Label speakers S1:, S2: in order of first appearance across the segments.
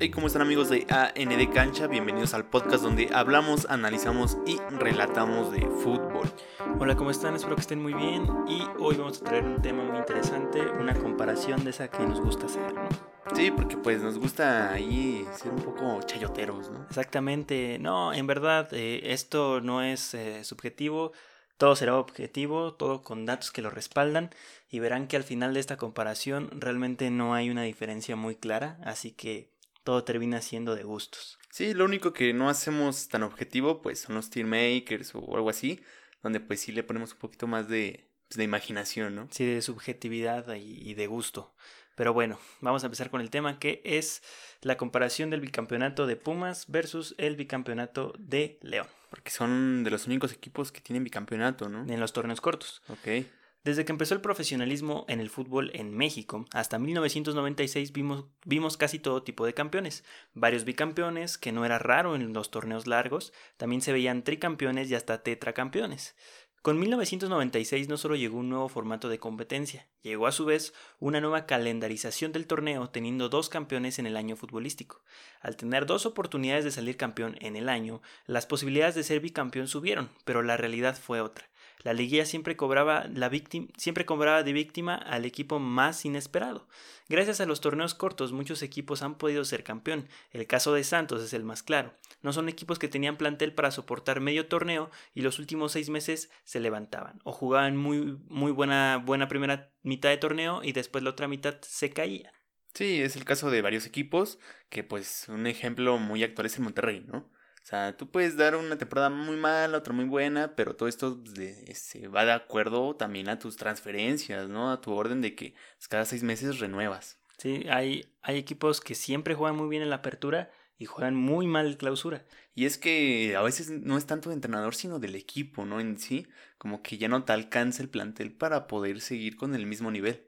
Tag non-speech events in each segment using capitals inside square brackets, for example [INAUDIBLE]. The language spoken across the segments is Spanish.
S1: Hey, ¿cómo están amigos de AND Cancha? Bienvenidos al podcast donde hablamos, analizamos y relatamos de fútbol.
S2: Hola, ¿cómo están? Espero que estén muy bien y hoy vamos a traer un tema muy interesante, una comparación de esa que nos gusta hacer, ¿no?
S1: Sí, porque pues nos gusta ahí ser un poco chayoteros, ¿no?
S2: Exactamente, no, en verdad eh, esto no es eh, subjetivo, todo será objetivo, todo con datos que lo respaldan y verán que al final de esta comparación realmente no hay una diferencia muy clara, así que todo termina siendo de gustos.
S1: Sí, lo único que no hacemos tan objetivo pues son los team makers o algo así, donde pues sí le ponemos un poquito más de, pues, de imaginación, ¿no?
S2: Sí, de subjetividad y, y de gusto. Pero bueno, vamos a empezar con el tema que es la comparación del bicampeonato de Pumas versus el bicampeonato de León.
S1: Porque son de los únicos equipos que tienen bicampeonato, ¿no?
S2: En los torneos cortos.
S1: Ok.
S2: Desde que empezó el profesionalismo en el fútbol en México hasta 1996 vimos, casi todo tipo de campeones. Varios bicampeones, que no era raro en los torneos largos, también se veían tricampeones y hasta tetracampeones. Con 1996 no solo llegó un nuevo formato de competencia, llegó a su vez una nueva calendarización del torneo teniendo dos campeones en el año futbolístico. Al tener dos oportunidades de salir campeón en el año, las posibilidades de ser bicampeón subieron, pero la realidad fue otra. La liguilla siempre cobraba, la víctima, siempre cobraba de víctima al equipo más inesperado. Gracias a los torneos cortos muchos equipos han podido ser campeón. El caso de Santos es el más claro. No son equipos que tenían plantel para soportar medio torneo y los últimos seis meses se levantaban o jugaban muy, muy buena, buena primera mitad de torneo y después la otra mitad se caían.
S1: Sí, es el caso de varios equipos, que pues un ejemplo muy actual es el Monterrey, ¿no? O sea, tú puedes dar una temporada muy mala, otra muy buena, pero todo esto se este, va de acuerdo también a tus transferencias, ¿no? A tu orden de que pues, cada seis meses renuevas.
S2: Sí, hay, hay equipos que siempre juegan muy bien en la apertura y juegan muy mal en clausura.
S1: Y es que a veces no es tanto de entrenador, sino del equipo, ¿no? En sí, como que ya no te alcanza el plantel para poder seguir con el mismo nivel.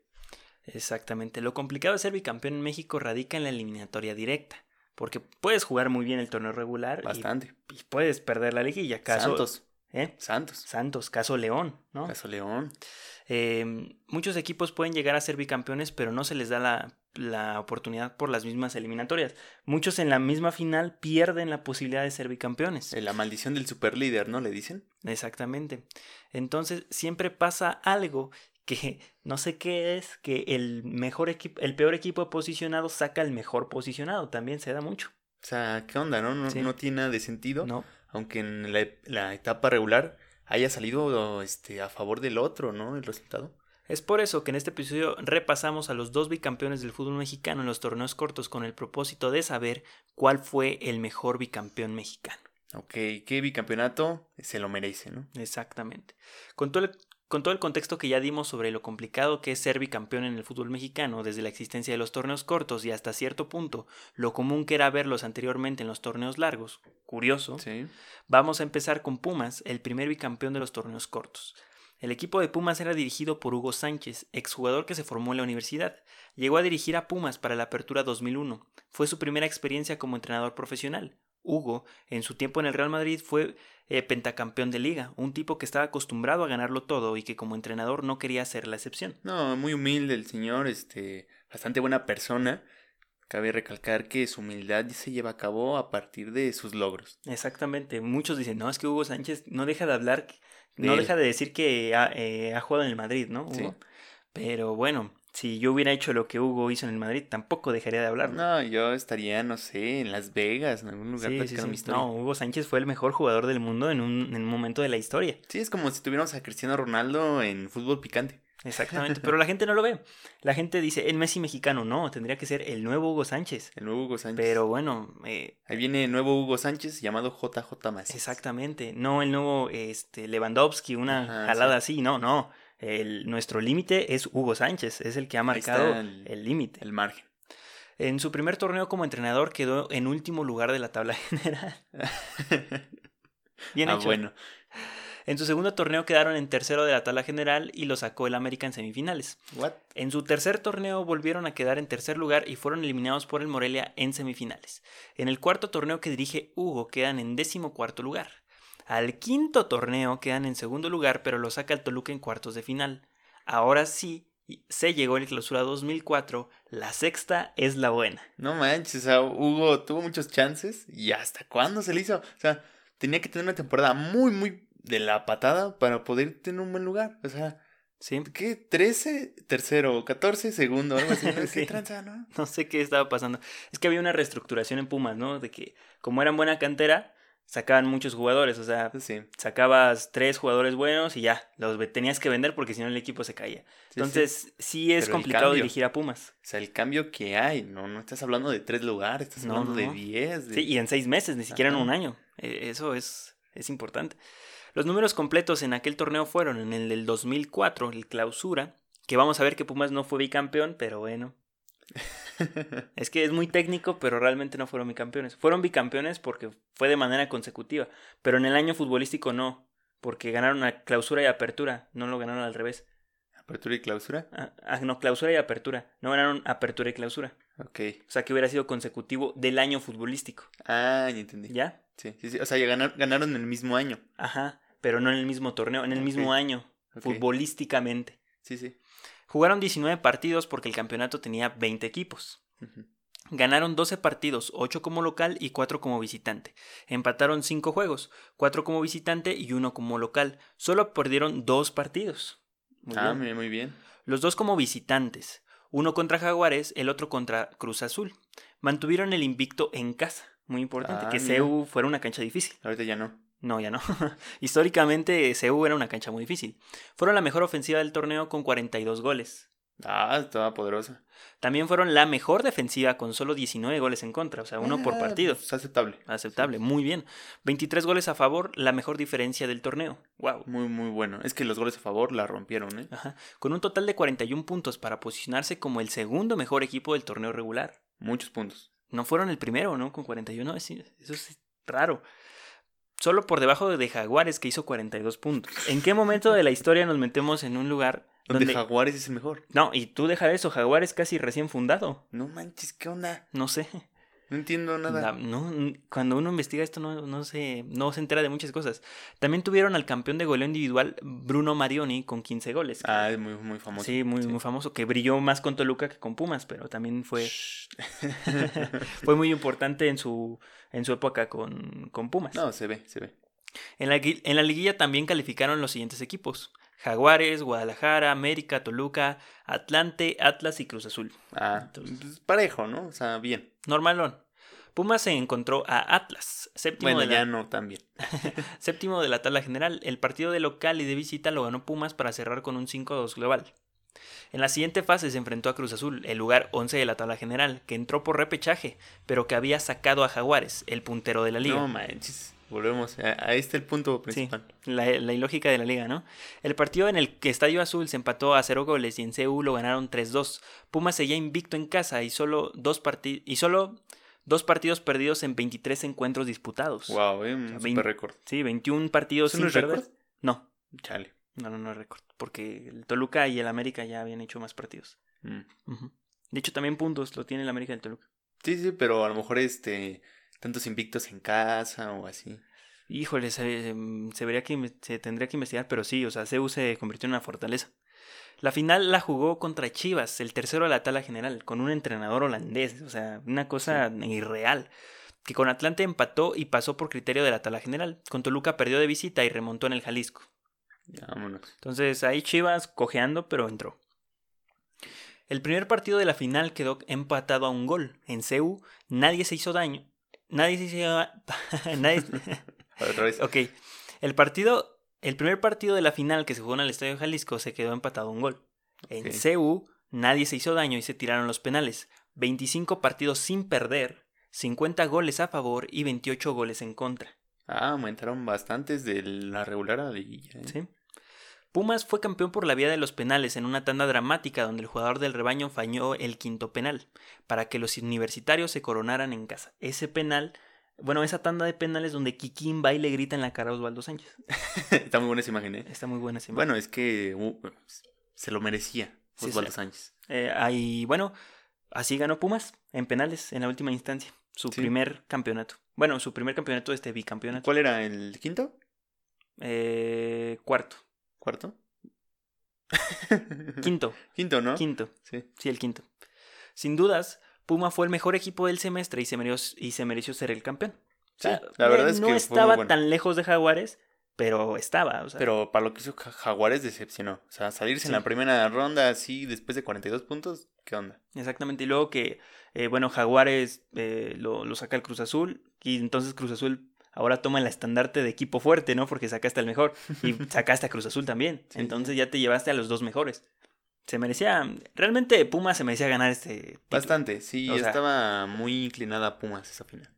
S2: Exactamente. Lo complicado de ser bicampeón en México radica en la eliminatoria directa. Porque puedes jugar muy bien el torneo regular.
S1: Bastante.
S2: Y, y puedes perder la liguilla. Caso,
S1: Santos.
S2: ¿eh?
S1: Santos.
S2: Santos, caso León, ¿no?
S1: Caso León.
S2: Eh, muchos equipos pueden llegar a ser bicampeones, pero no se les da la, la, oportunidad por las mismas eliminatorias. Muchos en la misma final pierden la posibilidad de ser bicampeones.
S1: La maldición del superlíder, ¿no? Le dicen.
S2: Exactamente. Entonces siempre pasa algo que no sé qué es, que el mejor equipo, el peor equipo posicionado saca el mejor posicionado, también se da mucho.
S1: O sea, ¿qué onda, no? No,
S2: Sí.
S1: no tiene nada de sentido.
S2: No.
S1: Aunque en la, la etapa regular haya salido este, a favor del otro, ¿no? El resultado.
S2: Es por eso que en este episodio repasamos a los dos bicampeones del fútbol mexicano en los torneos cortos con el propósito de saber cuál fue el mejor bicampeón mexicano.
S1: Ok, ¿qué bicampeonato se lo merece, no?
S2: Exactamente. Con todo el con todo el contexto que ya dimos sobre lo complicado que es ser bicampeón en el fútbol mexicano, desde la existencia de los torneos cortos y hasta cierto punto lo común que era verlos anteriormente en los torneos largos, curioso,
S1: Sí.
S2: vamos a empezar con Pumas, el primer bicampeón de los torneos cortos. El equipo de Pumas era dirigido por Hugo Sánchez, exjugador que se formó en la universidad. Llegó a dirigir a Pumas para la Apertura 2001. Fue su primera experiencia como entrenador profesional. Hugo, en su tiempo en el Real Madrid, fue eh, pentacampeón de liga, un tipo que estaba acostumbrado a ganarlo todo y que como entrenador no quería ser la excepción.
S1: No, muy humilde el señor, este, bastante buena persona. Cabe recalcar que su humildad se lleva a cabo a partir de sus logros.
S2: Exactamente, muchos dicen, no, es que Hugo Sánchez no deja de hablar,
S1: De
S2: no
S1: él.
S2: deja de decir que ha, eh, ha jugado en el Madrid, ¿no? Hugo?
S1: Sí.
S2: Pero bueno, si yo hubiera hecho lo que Hugo hizo en el Madrid, tampoco dejaría de hablar.
S1: No, yo estaría, no sé, en Las Vegas, en algún lugar
S2: Sí,
S1: platicando
S2: sí.
S1: mi historia.
S2: No, Hugo Sánchez fue el mejor jugador del mundo en un, en un momento de la historia.
S1: Sí, es como si tuviéramos a Cristiano Ronaldo en fútbol picante.
S2: Exactamente, [LAUGHS] pero la gente no lo ve. La gente dice, el Messi mexicano, no, tendría que ser el nuevo Hugo Sánchez.
S1: El nuevo Hugo Sánchez.
S2: Pero bueno, eh,
S1: Ahí viene el nuevo Hugo Sánchez llamado JJ Macías.
S2: exactamente, no el nuevo este, Lewandowski, una
S1: Ajá,
S2: jalada así, no, no. El, nuestro límite es Hugo Sánchez, es el que ha marcado
S1: el
S2: límite.
S1: El margen.
S2: En su primer torneo como entrenador quedó en último lugar de la tabla [LAUGHS] general. Bien
S1: ah,
S2: hecho.
S1: bueno.
S2: En su segundo torneo quedaron en tercero de la tabla general y lo sacó el América en semifinales.
S1: What?
S2: En su tercer torneo volvieron a quedar en tercer lugar y fueron eliminados por el Morelia en semifinales. En el cuarto torneo que dirige Hugo quedan en décimo cuarto lugar. Al quinto torneo quedan en segundo lugar pero lo saca el Toluca en cuartos de final. Ahora sí se llegó el clausura 2004. La sexta es la buena.
S1: No manches, o sea, Hugo tuvo muchos chances y hasta cuándo se le hizo. O sea, tenía que tener una temporada muy, muy de la patada para poder tener un buen lugar. O sea,
S2: Sí.
S1: ¿qué? ¿13? Tercero, 14, segundo, algo así. ¿no? [LAUGHS]
S2: Sí.
S1: ¿Qué tranza, no?
S2: No sé qué estaba pasando. Es que había una reestructuración en Pumas, ¿no? De que como eran buena cantera, sacaban muchos jugadores. O sea,
S1: Sí.
S2: sacabas tres jugadores buenos y ya, los tenías que vender porque si no el equipo se caía.
S1: sí.
S2: Entonces, sí, es
S1: Pero
S2: complicado
S1: cambio.
S2: dirigir a Pumas.
S1: O sea, el cambio que hay, no, no estás hablando de tres lugares, estás
S2: No,
S1: hablando
S2: no,
S1: de
S2: no.
S1: 10. De...
S2: Sí, y en seis meses, ni siquiera en un año. Eh, Eso es, es importante. Los números completos en aquel torneo fueron en el del 2004, el clausura, que vamos a ver que Pumas no fue bicampeón, pero bueno. [LAUGHS] Es que es muy técnico, pero realmente no fueron bicampeones. Fueron bicampeones porque fue de manera consecutiva, pero en el año futbolístico no, porque ganaron a clausura y apertura, no lo ganaron al revés.
S1: Apertura y clausura.
S2: Ah, ah, no, clausura y apertura, no ganaron apertura y clausura.
S1: Ok.
S2: O sea que hubiera sido consecutivo del año futbolístico,
S1: Ah, ya entendí.
S2: ¿ya?
S1: Sí, sí, sí. O sea, ya ganar- ganaron el mismo año.
S2: Ajá, pero no en el mismo torneo, en el mismo año, futbolísticamente.
S1: Sí, sí.
S2: Jugaron 19 partidos porque el campeonato tenía 20 equipos. Ganaron 12 partidos, 8 como local y 4 como visitante. Empataron 5 juegos, 4 como visitante y 1 como local. Solo perdieron 2 partidos. Muy
S1: ah,
S2: bien.
S1: muy, bien.
S2: Los dos como visitantes, uno contra Jaguares, el otro contra Cruz Azul. Mantuvieron el invicto en casa. Muy importante,
S1: Ah,
S2: que. CEU fuera una cancha difícil.
S1: Ahorita ya no.
S2: No, ya no. [LAUGHS] Históricamente, CEU era una cancha muy difícil. Fueron la mejor ofensiva del torneo con 42 goles.
S1: Ah, estaba poderosa.
S2: También fueron la mejor defensiva con solo 19 goles en contra, o sea, uno por
S1: Ah,
S2: partido.
S1: pues, aceptable.
S2: Aceptable, muy bien. 23 goles a favor, la mejor diferencia del torneo. Wow.
S1: Muy, muy bueno. Es que los goles a favor la rompieron, ¿eh?
S2: Ajá. Con un total de 41 puntos para posicionarse como el segundo mejor equipo del torneo regular.
S1: Muchos puntos.
S2: No fueron el primero, ¿no? Con 41, es- eso es raro. Solo por debajo de Jaguares que hizo 42 puntos. ¿En qué momento de la historia nos metemos en un lugar
S1: Donde
S2: donde...
S1: Jaguares es el mejor.
S2: No, y tú deja eso, Jaguares casi recién fundado.
S1: No manches, ¿qué onda?
S2: No sé.
S1: No entiendo nada.
S2: La- no, n- cuando uno investiga esto no, no, se, no se entera de muchas cosas. También tuvieron al campeón de goleo individual Bruno Marioni con 15 goles. que-
S1: Ah, es muy, muy famoso.
S2: sí, muy, muy famoso, que brilló más con Toluca que con Pumas, pero también fue, [LAUGHS] [LAUGHS] fue muy importante en su, en su época con, con Pumas.
S1: no, se ve, se ve.
S2: En, la, en la liguilla también calificaron los siguientes equipos. Jaguares, Guadalajara, América, Toluca, Atlante, Atlas y Cruz Azul.
S1: Ah,
S2: Entonces-
S1: pues, parejo, ¿no? O sea, bien.
S2: Normalón. Pumas se encontró a Atlas, séptimo
S1: Bueno,
S2: de la
S1: ya no tan bien. [LAUGHS]
S2: Séptimo de la tabla general, el partido de local y de visita lo ganó Pumas para cerrar con un 5-2 global. En la siguiente fase se enfrentó a Cruz Azul, el lugar 11 de la tabla general, que entró por repechaje, pero que había sacado a Jaguares, el puntero de la liga.
S1: No manches. Volvemos. Ahí está el punto
S2: Sí,
S1: principal.
S2: la, la ilógica de la liga, ¿no? El partido en el que Estadio Azul se empató a 0 goles y en CU lo ganaron 3-2. Pumas seguía invicto en casa y solo dos, parti- y solo dos partidos perdidos en 23 encuentros disputados.
S1: Wow, eh, un
S2: sea,
S1: super
S2: vein-
S1: récord.
S2: Sí, 21 partidos
S1: ¿Eso
S2: sin perder.
S1: récord?
S2: No,
S1: Chale.
S2: No, no, no es récord. Porque el Toluca y el América ya habían hecho más partidos.
S1: Mm.
S2: De hecho, también puntos lo tiene el América y el Toluca.
S1: Sí, sí, pero a lo mejor este. Tantos invictos en casa o así.
S2: Híjole, se, se vería que se tendría que investigar, pero sí, o sea, CEU se convirtió en una fortaleza. La final la jugó contra Chivas, el tercero de la tabla general, con un entrenador holandés, o sea, una cosa irreal. Que con Atlante empató y pasó por criterio de la tabla general. Con Toluca perdió de visita y remontó en el Jalisco.
S1: Ya, vámonos.
S2: Entonces ahí Chivas cojeando, pero entró. El primer partido de la final quedó empatado a un gol. En CEU nadie se hizo daño. Nadie se hizo... [LAUGHS] nadie... [LAUGHS]
S1: Otra vez.
S2: ok. El partido... El primer partido de la final que se jugó en el Estadio Jalisco se quedó empatado a un gol. En
S1: Ok.
S2: CEU nadie se hizo daño y se tiraron los penales. 25 partidos sin perder, 50 goles a favor y 28 goles en contra.
S1: Ah, aumentaron bastantes de la regular a la liguilla. ¿eh?
S2: ¿sí? Pumas fue campeón por la vía de los penales en una tanda dramática donde el jugador del rebaño falló el quinto penal para que los universitarios se coronaran en casa. Ese penal, bueno, esa tanda de penales donde Kikín va y le grita en la cara a Osvaldo Sánchez. [LAUGHS]
S1: Está muy buena esa imagen, ¿eh?
S2: Está muy buena esa imagen.
S1: Bueno, es que uh, se lo merecía Osvaldo
S2: sí.
S1: Sánchez.
S2: Eh, ahí, bueno, así ganó Pumas en penales en la última instancia. Su
S1: Sí.
S2: primer campeonato. Bueno, su primer campeonato de este bicampeonato.
S1: ¿Cuál era? ¿El quinto?
S2: Eh, cuarto.
S1: ¿Cuarto? [LAUGHS]
S2: Quinto.
S1: Quinto, ¿no?
S2: Quinto.
S1: Sí.
S2: Sí, el quinto. Sin dudas, Puma fue el mejor equipo del semestre y se mereció, y se mereció ser el campeón. O sea,
S1: Sí, la verdad es
S2: no
S1: que muy
S2: estaba
S1: bueno.
S2: tan lejos de Jaguares, pero estaba. O sea,
S1: Pero para lo que hizo Ja- Jaguares decepcionó. O sea, salirse en la primera ronda así después de 42 puntos, ¿qué onda?
S2: Exactamente. Y luego que, eh, bueno, Jaguares eh, lo, lo saca el Cruz Azul. Y entonces Cruz Azul ahora toma el estandarte de equipo fuerte, ¿no? Porque sacaste al mejor. Y [LAUGHS] sacaste a Cruz Azul también.
S1: Sí,
S2: entonces ya te llevaste a los dos mejores. Se merecía. Realmente Puma se merecía ganar este. título.
S1: Bastante, sí,
S2: O sea-
S1: estaba muy inclinada a Pumas esa final.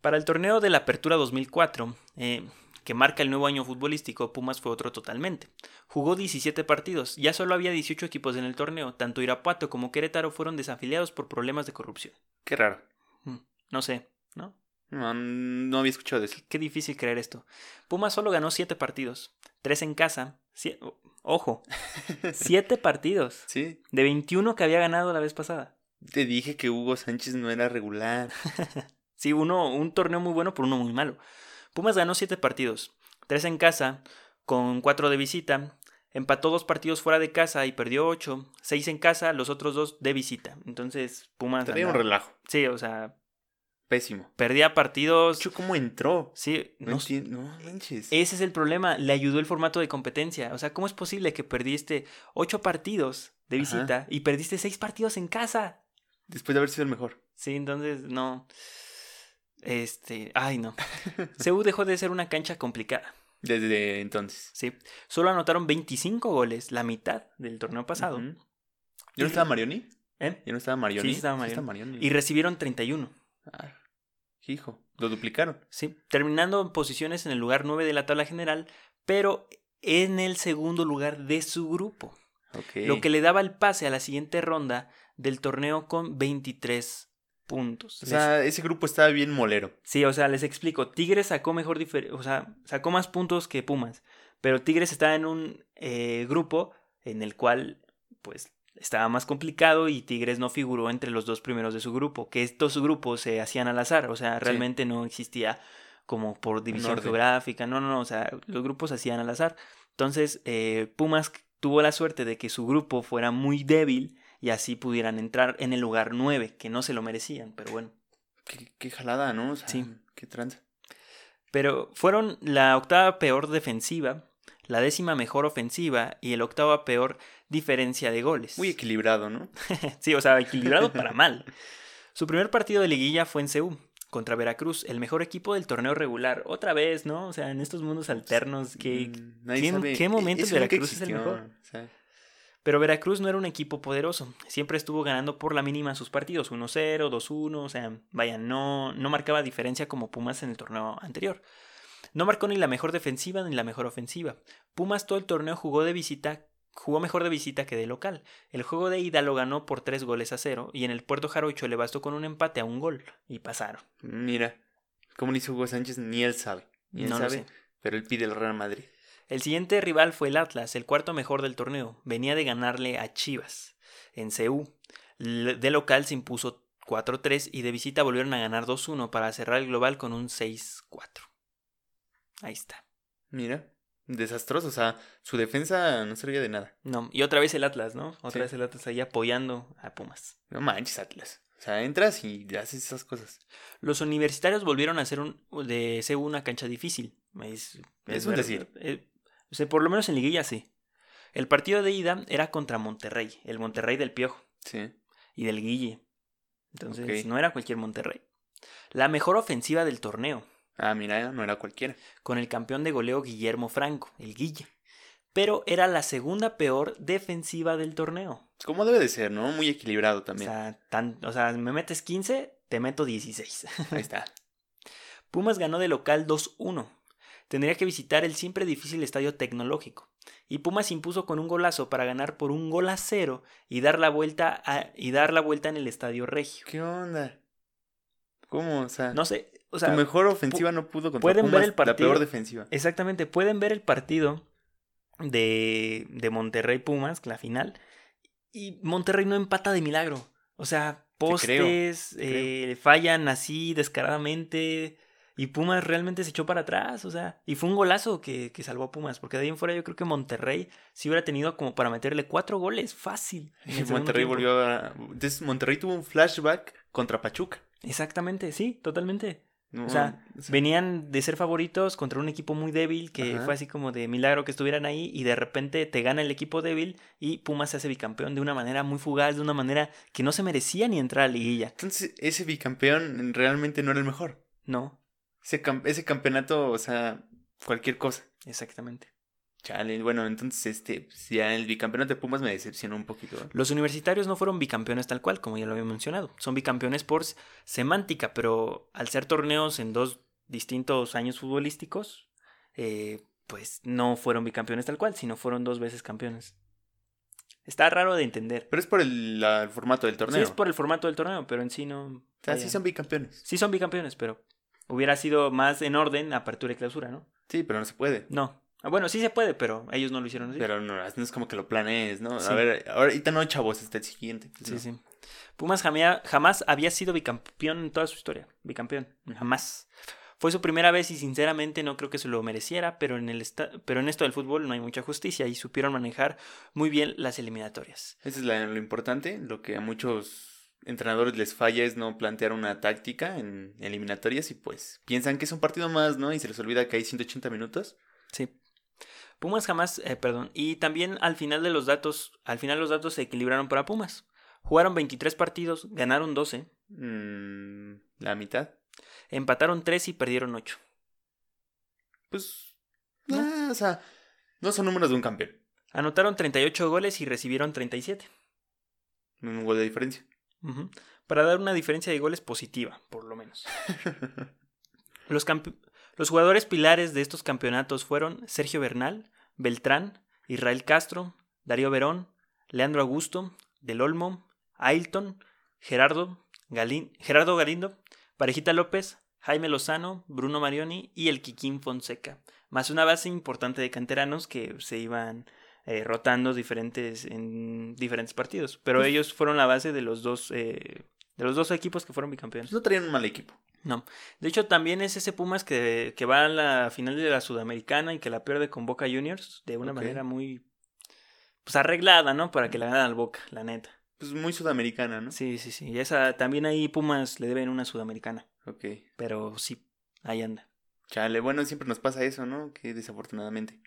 S2: Para el torneo de la Apertura 2004, eh, que marca el nuevo año futbolístico, Pumas fue otro totalmente. Jugó 17 partidos, ya solo había 18 equipos en el torneo, tanto Irapuato como Querétaro fueron desafiliados por problemas de corrupción.
S1: Qué raro.
S2: Mm, No sé, ¿no?
S1: No, no había escuchado de eso.
S2: Qué difícil creer esto. Pumas solo ganó 7 partidos, 3 en casa, ojo, [LAUGHS] 7 partidos,
S1: Sí,
S2: de 21 que había ganado la vez pasada.
S1: te dije que Hugo Sánchez no era regular. [LAUGHS]
S2: Sí, uno, un torneo muy bueno por uno muy malo. Pumas ganó 7 partidos, 3 en casa, con 4 de visita, empató dos partidos fuera de casa y perdió 8, 6 en casa, los otros dos de visita. Entonces, Pumas
S1: Traía un relajo.
S2: Sí, o sea,
S1: Pésimo.
S2: perdía partidos.
S1: ¿cómo entró?
S2: Sí,
S1: No,
S2: no.
S1: No manches.
S2: ese es el problema, le ayudó el formato de competencia. O sea, ¿cómo es posible que perdiste 8 partidos de
S1: Ajá.
S2: visita y perdiste 6 partidos en casa?
S1: Después de haber sido el mejor.
S2: Sí, entonces no. Este, ay no. [LAUGHS] CU dejó de ser una cancha complicada.
S1: Desde entonces.
S2: Sí, solo anotaron 25 goles, la mitad del torneo pasado.
S1: Ujú. ¿Ya no estaba Marioni?
S2: ¿eh?
S1: ¿Ya no estaba Marioni?
S2: Sí, estaba
S1: Sí.
S2: Marioni. Y recibieron 31.
S1: Ah, hijo, lo duplicaron.
S2: Sí, terminando en posiciones en el lugar 9 de la tabla general, pero en el segundo lugar de su grupo.
S1: Ok.
S2: Lo que le daba el pase a la siguiente ronda del torneo con 23 puntos.
S1: O sea, ese grupo estaba bien molero.
S2: Sí, o sea, les explico. Tigres sacó mejor difer- o sea, sacó más puntos que Pumas. Pero Tigres está en un eh, grupo en el cual, pues, estaba más complicado y Tigres no figuró entre los dos primeros de su grupo. Que estos grupos se hacían al azar. O sea, realmente no existía como por división geográfica. No, no, no. O sea, los grupos se hacían al azar. Entonces, eh, Pumas tuvo la suerte de que su grupo fuera muy débil y así pudieran entrar en el lugar 9, que no se lo merecían. Pero bueno.
S1: Qué, qué jalada, ¿no? O sea,
S2: Sí.
S1: Qué tranza.
S2: Pero fueron la octava peor defensiva, la décima mejor ofensiva y el octava peor diferencia de goles.
S1: Muy equilibrado, ¿no? [LAUGHS]
S2: sí, o sea, equilibrado para mal. Su primer partido de liguilla fue en Ceú, contra Veracruz, el mejor equipo del torneo regular. Otra vez, ¿no? O sea, en estos mundos alternos, que...
S1: Mm,
S2: ¿qué- qué
S1: E-
S2: momento Veracruz es el mejor? Pero Veracruz no era un equipo poderoso. Siempre estuvo ganando por la mínima sus partidos, 1-0, 2-1, o sea, vaya, no, no marcaba diferencia como Pumas en el torneo anterior. No marcó ni la mejor defensiva ni la mejor ofensiva. Pumas todo el torneo jugó de visita, jugó mejor de visita que de local. El juego de ida lo ganó por 3 goles a 0 y en el Puerto Jarocho le bastó con un empate a un gol y pasaron.
S1: mira, cómo le hizo Hugo Sánchez, ni él sabe. Ni él
S2: No
S1: sabe, pero él pide el Real Madrid.
S2: El siguiente rival fue el Atlas, el cuarto mejor del torneo. Venía de ganarle a Chivas en CU. De local se impuso 4-3 y de visita volvieron a ganar 2-1 para cerrar el global con un 6-4. Ahí está.
S1: Mira, desastroso. O sea, su defensa no servía de nada.
S2: No, y otra vez el Atlas, ¿no? Otra
S1: Sí.
S2: vez el Atlas ahí apoyando a Pumas.
S1: No manches, Atlas. O sea, entras y haces esas cosas.
S2: Los universitarios volvieron a hacer un, de CU una cancha difícil. Es,
S1: Es un decir.
S2: eh, o sea, por lo menos en liguilla sí. El partido de ida era contra Monterrey, el Monterrey del Piojo.
S1: Sí.
S2: y del Guille. Entonces, no era cualquier Monterrey. La mejor ofensiva del torneo,
S1: Ah, mira, no era cualquiera.
S2: con el campeón de goleo Guillermo Franco, el Guille. Pero era la segunda peor defensiva del torneo.
S1: Como debe de ser, ¿no? Muy equilibrado
S2: O
S1: también.
S2: sea, tan- o sea, me metes 15, te meto 16. [LAUGHS]
S1: Ahí está.
S2: Pumas ganó de local 2-1. Tendría que visitar el siempre difícil estadio tecnológico. Y Pumas impuso con un golazo para ganar por un gol a cero y dar la vuelta, a- y dar la vuelta en el estadio regio.
S1: ¿Qué onda? ¿Cómo? O sea,
S2: No sé, o sea,
S1: tu mejor ofensiva no pudo contra
S2: pueden ver
S1: Pumas,
S2: el partido.
S1: la peor defensiva.
S2: Exactamente, pueden ver el partido de, de Monterrey Pumas, la final, y Monterrey no empata de milagro. O sea, postes,
S1: creo.
S2: eh, fallan así descaradamente, Y Pumas realmente se echó para atrás, o sea, y fue un golazo que, que salvó a Pumas, porque de ahí en fuera yo creo que Monterrey sí hubiera tenido como para meterle cuatro goles, fácil. [LAUGHS]
S1: Monterrey
S2: tiempo.
S1: volvió a... Entonces Monterrey tuvo un flashback contra Pachuca.
S2: Exactamente, sí, totalmente.
S1: No,
S2: O sea, Venían de ser favoritos contra un equipo muy débil, que
S1: Ajá.
S2: fue así como de milagro que estuvieran ahí, y de repente te gana el equipo débil y Pumas se hace bicampeón de una manera muy fugaz, de una manera que no se merecía ni entrar a la liguilla.
S1: Entonces ese bicampeón realmente no era el mejor.
S2: No,
S1: Ese, cam- ese campeonato, o sea, cualquier cosa.
S2: exactamente.
S1: Chale, bueno, entonces este, pues, ya el bicampeonato de Pumas me decepcionó un poquito. ¿eh?
S2: Los universitarios no fueron bicampeones tal cual, como ya lo había mencionado. Son bicampeones por semántica, pero al ser torneos en dos distintos años futbolísticos, eh, pues no fueron bicampeones tal cual, sino fueron dos veces campeones. Está raro de entender.
S1: Pero es por el, la- el formato del torneo.
S2: Sí, es por el formato del torneo, pero en sí no.
S1: O sea, sí son bicampeones.
S2: Sí son bicampeones, pero hubiera sido más en orden apertura y clausura, ¿no?
S1: Sí, pero no se puede.
S2: No. Ah, Bueno, sí se puede, pero ellos no lo hicieron así.
S1: Pero no, no es como que lo planees, ¿no?
S2: Sí.
S1: A ver, ahorita no, chavos, hasta el siguiente.
S2: Sí,
S1: No.
S2: sí. Pumas jamea- jamás había sido bicampeón en toda su historia. Bicampeón. Jamás. Fue su primera vez y sinceramente no creo que se lo mereciera, pero en, el pero en esto del fútbol no hay mucha justicia y supieron manejar muy bien las eliminatorias.
S1: Eso es la- lo importante. Lo que a muchos entrenadores les falla es no plantear una táctica en eliminatorias y pues piensan que es un partido más, ¿no? Y se les olvida que hay 180 minutos.
S2: Sí. Pumas jamás, eh, perdón. Y también al final de los datos, al final los datos se equilibraron para Pumas. Jugaron 23 partidos, ganaron 12,
S1: Mm, la mitad.
S2: empataron 3 y perdieron 8.
S1: Pues,
S2: ¿No?
S1: ah, o sea, no son números de un campeón.
S2: Anotaron 38 goles y recibieron 37.
S1: Un gol de diferencia.
S2: Para dar una diferencia de goles positiva, por lo menos. [LAUGHS] Los, campe- los jugadores pilares de estos campeonatos fueron Sergio Bernal, Beltrán, Israel Castro, Darío Verón, Leandro Augusto, Del Olmo, Ailton, Gerardo, Galín- Gerardo Galindo, Parejita López, Jaime Lozano, Bruno Marioni y el Quiquín Fonseca. Más una base importante de canteranos que se iban eh, rotando diferentes, en diferentes partidos. Pero
S1: Pues-
S2: ellos fueron la base de los dos, eh, de los dos equipos que fueron bicampeones.
S1: No traían un mal equipo.
S2: No. De hecho, también es ese Pumas que, que va a la final de la Sudamericana y que la pierde con Boca Juniors de una manera muy pues arreglada, ¿no? Para que la ganen al Boca, la neta.
S1: Pues muy sudamericana, ¿no?
S2: Sí, sí, sí. Y esa también ahí Pumas le deben una Sudamericana,
S1: Ok.
S2: pero sí, ahí anda.
S1: Chale, bueno, siempre nos pasa eso, ¿no? Que desafortunadamente.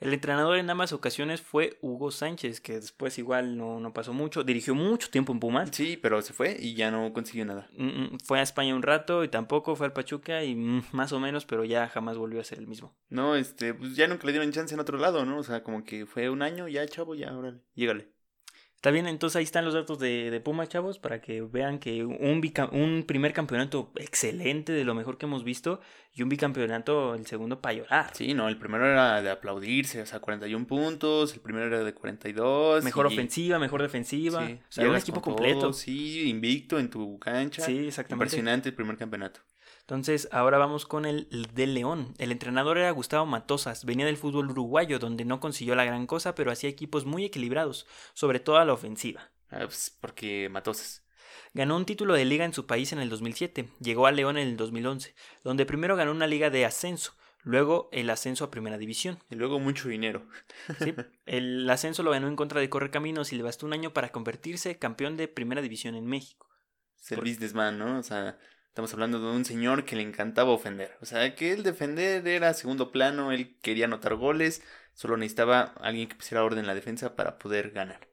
S2: El entrenador en ambas ocasiones fue Hugo Sánchez, que después igual no, no pasó mucho, dirigió mucho tiempo en Pumas.
S1: Sí, pero se fue y ya no consiguió nada.
S2: Mm, mm, Fue a España un rato y tampoco fue al Pachuca y mm, más o menos, pero ya jamás volvió a ser el mismo.
S1: No, este, pues ya nunca le dieron chance en otro lado, ¿no? O sea, como que fue un año, ya, chavo, ya, órale, llégale.
S2: Está bien, entonces ahí están los datos de, de Puma, chavos, para que vean que un, un primer campeonato excelente, de lo mejor que hemos visto, y un bicampeonato, el segundo, para llorar.
S1: Sí, no, el primero era de aplaudirse, o sea, 41 puntos, el primero era de 42.
S2: Mejor
S1: y-
S2: ofensiva, mejor defensiva.
S1: Sí,
S2: o sea, un
S1: llegas
S2: equipo completo.
S1: todo, sí, invicto en tu cancha.
S2: Sí, exactamente.
S1: Impresionante el primer campeonato.
S2: Entonces, ahora vamos con el del León. El entrenador era Gustavo Matosas, venía del fútbol uruguayo, donde no consiguió la gran cosa, pero hacía equipos muy equilibrados, sobre todo a la ofensiva.
S1: Ah, pues porque matosas.
S2: Ganó un título de liga en su país en el 2007, llegó a León en el 2011, donde primero ganó una liga de ascenso, luego el ascenso a primera división.
S1: Y luego mucho dinero.
S2: Sí, [LAUGHS] el ascenso lo ganó en contra de Correcaminos y le bastó un año para convertirse campeón de primera división en México. Por-
S1: businessman, ¿no? O sea, estamos hablando de un señor que le encantaba ofender. O sea, que él defender era segundo plano, él quería anotar goles, solo necesitaba alguien que pusiera orden en la defensa para poder ganar.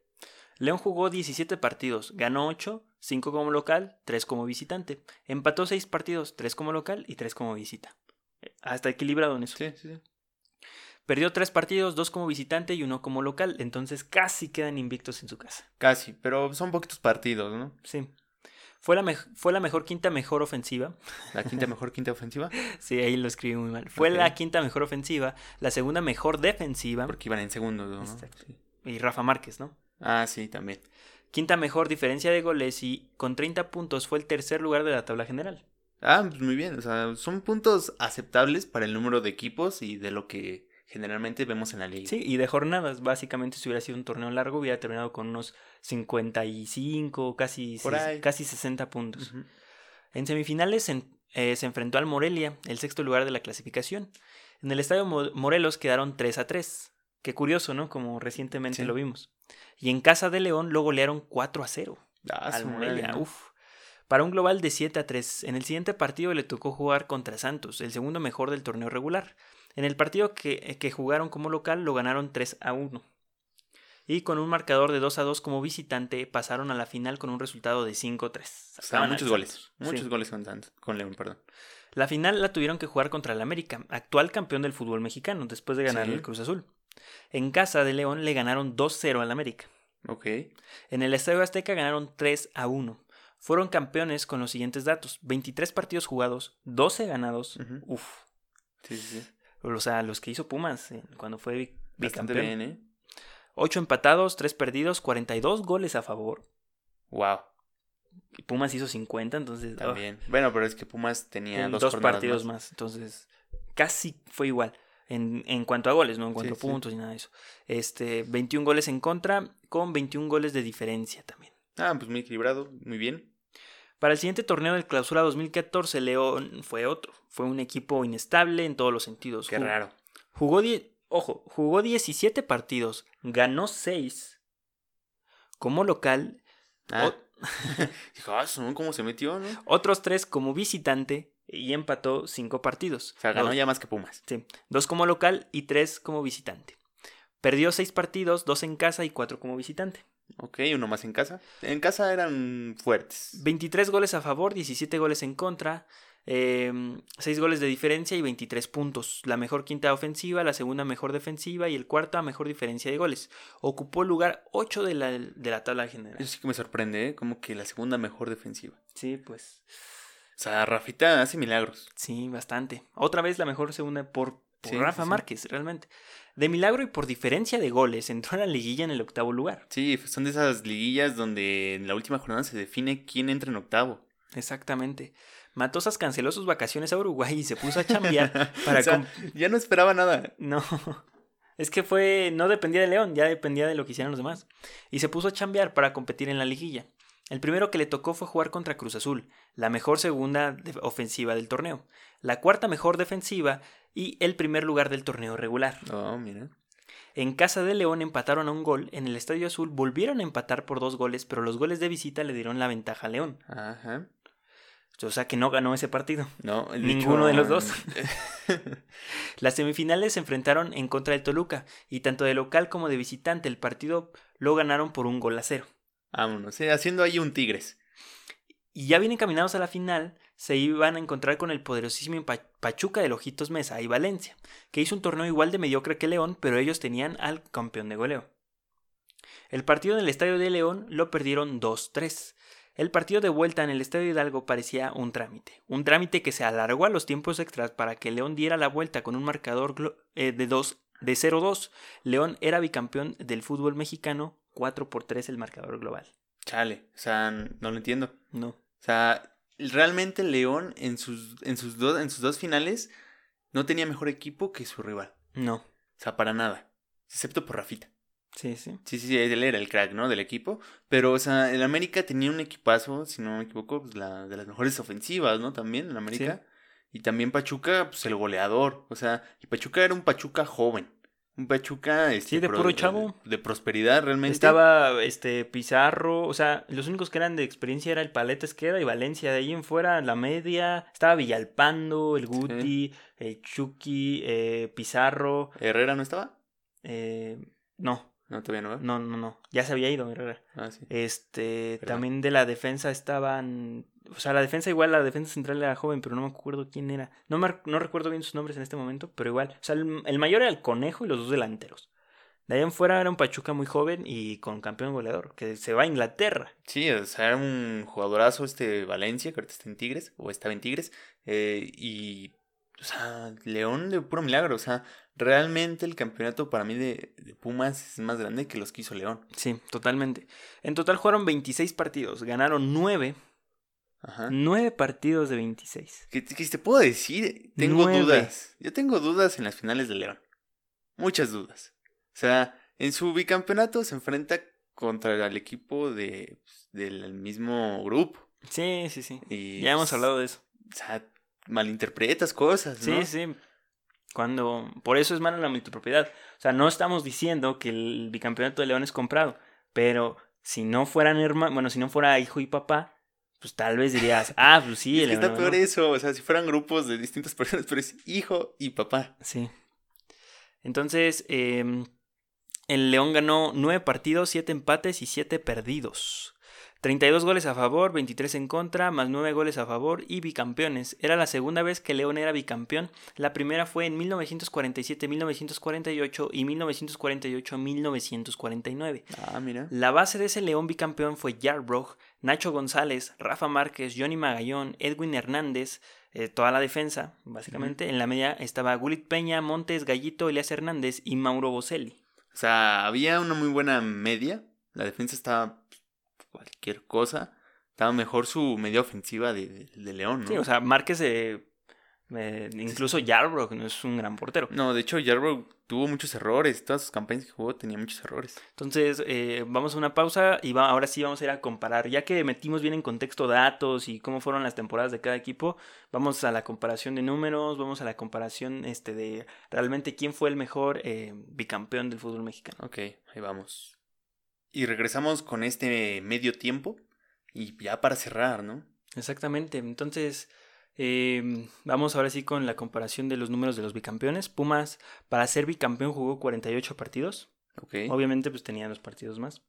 S2: León jugó 17 partidos, ganó 8, 5 como local, 3 como visitante. Empató 6 partidos, 3 como local y 3 como visita. Eh, Hasta equilibrado en eso.
S1: Sí, sí, sí.
S2: Perdió 3 partidos, 2 como visitante y 1 como local, entonces casi quedan invictos en su casa.
S1: Casi, pero son poquitos partidos, ¿no?
S2: Sí. Fue la, fue la mejor quinta mejor ofensiva.
S1: La quinta mejor quinta ofensiva, [LAUGHS]
S2: Sí, ahí lo escribí muy mal. Fue la quinta mejor ofensiva, la segunda mejor defensiva.
S1: porque iban en segundo, ¿no? Sí.
S2: Y Rafa Márquez, ¿no?
S1: Ah, sí, también.
S2: Quinta mejor diferencia de goles y con 30 puntos fue el tercer lugar de la tabla general.
S1: Ah, pues muy bien, o sea, son puntos aceptables para el número de equipos y de lo que generalmente vemos en la liga.
S2: Sí, y de jornadas, básicamente si hubiera sido un torneo largo hubiera terminado con unos 55, casi, casi 60 puntos. En semifinales en- eh, se enfrentó al Morelia, el sexto lugar de la clasificación. En el estadio Morelos quedaron 3 a 3. Qué curioso, ¿no? Como recientemente lo vimos. Y en casa de León lo golearon 4 a 0.
S1: Ah, al Morelia.
S2: Uf. Para un global de 7 a 3. En el siguiente partido le tocó jugar contra Santos, el segundo mejor del torneo regular. En el partido que, que jugaron como local lo ganaron 3 a 1 y con un marcador de 2 a 2 como visitante pasaron a la final con un resultado de 5-3.
S1: O sea, muchos goles, muchos goles con, con León, perdón.
S2: La final la tuvieron que jugar contra el América, actual campeón del fútbol mexicano, después de ganar el Cruz Azul. En casa de León le ganaron 2-0 al América.
S1: Ok.
S2: En el Estadio Azteca ganaron 3 a 1. Fueron campeones con los siguientes datos: 23 partidos jugados, 12 ganados. Uf.
S1: Sí, sí, sí.
S2: O sea, los que hizo Pumas eh, cuando fue bicampeón.
S1: Bien, ¿eh?
S2: 8 empatados, 3 perdidos, 42 goles a favor.
S1: Wow.
S2: Y Pumas hizo 50, entonces.
S1: Ah, También. Bueno, pero es que Pumas tenía dos,
S2: partidos más. Entonces, casi fue igual. En, en, cuanto a goles, no en cuanto a puntos y nada de eso. Este, 21 goles en contra, con 21 goles de diferencia también.
S1: Ah, pues muy equilibrado, muy bien.
S2: Para el siguiente torneo del Clausura 2014, León fue otro. Fue un equipo inestable en todos los sentidos.
S1: Qué raro.
S2: Jugó Ojo, jugó 17 partidos, ganó 6. Como local.
S1: Ah. [LAUGHS] Ah, ¿cómo se metió, no?
S2: Otros 3 como visitante y empató 5 partidos.
S1: O sea, ganó ya más que Pumas.
S2: Sí, 2 como local y 3 como visitante. Perdió 6 partidos, 2 en casa y 4 como visitante.
S1: Ok, uno más en casa. En casa eran fuertes.
S2: 23 goles a favor, 17 goles en contra. 6 em, goles de diferencia y 23 puntos. La mejor quinta ofensiva, la segunda mejor defensiva y el cuarto a mejor diferencia de goles. Ocupó el lugar 8 de la, de la tabla general.
S1: Eso sí que me sorprende, ¿eh? Como que la segunda mejor defensiva.
S2: Sí, pues.
S1: O sea, Rafita hace milagros.
S2: Sí, bastante. Otra vez la mejor segunda por, Rafa Márquez, realmente. De milagro y por diferencia de goles, entró a la liguilla en el octavo lugar.
S1: Sí, son de esas liguillas donde en la última jornada se define quién entra en octavo.
S2: Exactamente. Matosas canceló sus vacaciones a Uruguay y se puso a [LAUGHS] chambear para...
S1: ya no esperaba nada.
S2: No. [LAUGHS] Es que fue... No dependía de León, ya dependía de lo que hicieran los demás. Y se puso a chambear para competir en la liguilla. El primero que le tocó fue jugar contra Cruz Azul, la mejor segunda ofensiva del torneo, la cuarta mejor defensiva y el primer lugar del torneo regular.
S1: Oh, mira.
S2: En casa de León empataron a un gol, en el Estadio Azul volvieron a empatar por dos goles, pero los goles de visita le dieron la ventaja a León.
S1: Ajá.
S2: O sea que no ganó ese partido.
S1: No,
S2: ninguno de los dos. [LAUGHS] Las semifinales se enfrentaron en contra del Toluca y tanto de local como de visitante el partido lo ganaron por un gol a cero.
S1: Vámonos, haciendo ahí un Tigres.
S2: Y ya bien encaminados a la final, se iban a encontrar con el poderosísimo Pachuca de Lojitos Mesa y Valencia, que hizo un torneo igual de mediocre que León, pero ellos tenían al campeón de goleo. El partido en el estadio de León lo perdieron 2-3 el partido de vuelta en el Estadio Hidalgo parecía un trámite, un trámite que se alargó a los tiempos extras para que León diera la vuelta con un marcador eh, de, 2, de 0-2. León era bicampeón del fútbol mexicano, 4 por 3 el marcador global.
S1: Chale, o sea, no lo entiendo.
S2: No.
S1: O sea, realmente León en sus, en sus, dos, en sus dos finales no tenía mejor equipo que su rival.
S2: No.
S1: O sea, para nada. Excepto por Rafita.
S2: Sí, sí.
S1: Sí, sí, él era el crack, ¿no? Del equipo. Pero, o sea, el América tenía un equipazo, si no me equivoco, pues la, de las mejores ofensivas, ¿no? También en América. Y también Pachuca, pues el goleador. O sea, y Pachuca era un Pachuca joven. Un Pachuca. Este,
S2: sí, de puro chavo.
S1: De, prosperidad, realmente.
S2: Estaba este Pizarro. O sea, los únicos que eran de experiencia era el Paleta Esqueda y Valencia. De ahí en fuera, la media. Estaba Villalpando, el Guti, el Chucky, eh, Pizarro.
S1: ¿Herrera no estaba?
S2: Eh, no.
S1: No, todavía no.
S2: No, no, no. Ya se había ido Herrera.
S1: Ah, sí.
S2: Este, también de la defensa estaban. O sea, la defensa igual, la defensa central era joven, pero no me acuerdo quién era. No, me, no recuerdo bien sus nombres en este momento, pero igual. O sea, el, mayor era el conejo y los dos delanteros. De ahí en fuera era un Pachuca muy joven y con campeón goleador, que se va a Inglaterra.
S1: Sí, o sea, era un jugadorazo este Valencia, que ahorita está en Tigres, o estaba en Tigres. Eh, y o sea, León de puro milagro. O sea, realmente el campeonato para mí de, Pumas es más grande que los que hizo León.
S2: Sí, totalmente. En total jugaron 26 partidos, ganaron 9. Ajá. 9 partidos de 26.
S1: ¿Qué, te puedo decir? Tengo dudas. Yo tengo dudas en las finales de León. Muchas dudas. O sea, en su bicampeonato se enfrenta contra el equipo de, pues, del mismo grupo.
S2: Sí, sí, sí. ya hemos hablado de eso.
S1: O sea, malinterpretas cosas, ¿no?
S2: Sí, sí. Cuando. Por eso es mala la multipropiedad. O sea, no estamos diciendo que el bicampeonato de León es comprado. Pero si no fueran hermanos. Bueno, si no fuera hijo y papá. Pues tal vez dirías, [LAUGHS] ah, pues sí,
S1: Es
S2: el
S1: que está peor
S2: ganó".
S1: eso, o sea, si fueran grupos de distintas [LAUGHS] personas, pero es hijo y papá.
S2: Sí. Entonces, em, el León ganó 9 partidos, 7 empates y 7 perdidos. 32 goles a favor, 23 en contra, más 9 goles a favor y bicampeones. Era la segunda vez que León era bicampeón. La primera fue en 1947-1948 y 1948-1949.
S1: Ah, mira.
S2: La base de ese León bicampeón fue Yarbrough, Nacho González, Rafa Márquez, Johnny Magallón, Edwin Hernández, eh, toda la defensa, básicamente. En la media estaba Gulit Peña, Montes, Gallito, Elias Hernández y Mauro Boselli.
S1: O sea, había una muy buena media. La defensa estaba cualquier cosa. Estaba mejor su media ofensiva de, de- de León, ¿no?
S2: Sí, o sea, Márquez, eh, eh, incluso Yarbrough no es un gran portero.
S1: No, de hecho, Yarbrough tuvo muchos errores. Todas sus campañas que jugó tenía muchos errores.
S2: Entonces, eh, vamos a una pausa y va- ahora sí vamos a ir a comparar. Ya que metimos bien en contexto datos y cómo fueron las temporadas de cada equipo, vamos a la comparación de números, vamos a la comparación este, de realmente quién fue el mejor eh, bicampeón del fútbol mexicano.
S1: Ok, ahí vamos. Y regresamos con este medio tiempo. Y ya para cerrar, ¿no?
S2: Exactamente, entonces eh, vamos ahora sí con la comparación de los números de los bicampeones. Pumas, para ser bicampeón, jugó 48 partidos.
S1: Ok.
S2: Obviamente, pues tenía dos partidos más.